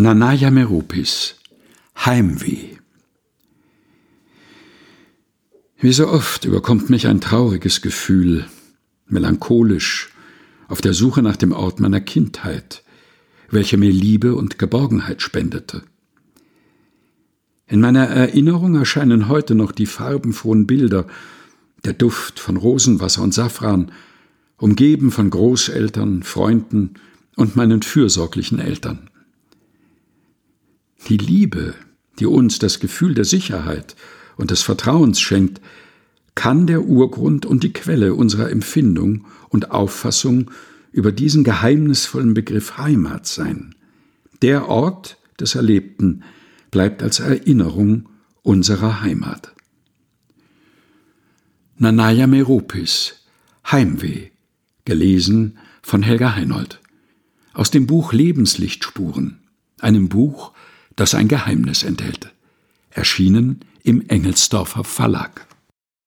Nanaya Merupis Heimweh Wie so oft überkommt mich ein trauriges Gefühl, melancholisch, auf der Suche nach dem Ort meiner Kindheit, welcher mir Liebe und Geborgenheit spendete. In meiner Erinnerung erscheinen heute noch die farbenfrohen Bilder, der Duft von Rosenwasser und Safran, umgeben von Großeltern, Freunden und meinen fürsorglichen Eltern. Die Liebe, die uns das Gefühl der Sicherheit und des Vertrauens schenkt, kann der Urgrund und die Quelle unserer Empfindung und Auffassung über diesen geheimnisvollen Begriff Heimat sein. Der Ort des Erlebten bleibt als Erinnerung unserer Heimat. Nanaya Meropis Heimweh gelesen von Helga Heinold aus dem Buch Lebenslichtspuren, einem Buch, das ein Geheimnis enthält, erschienen im Engelsdorfer Verlag.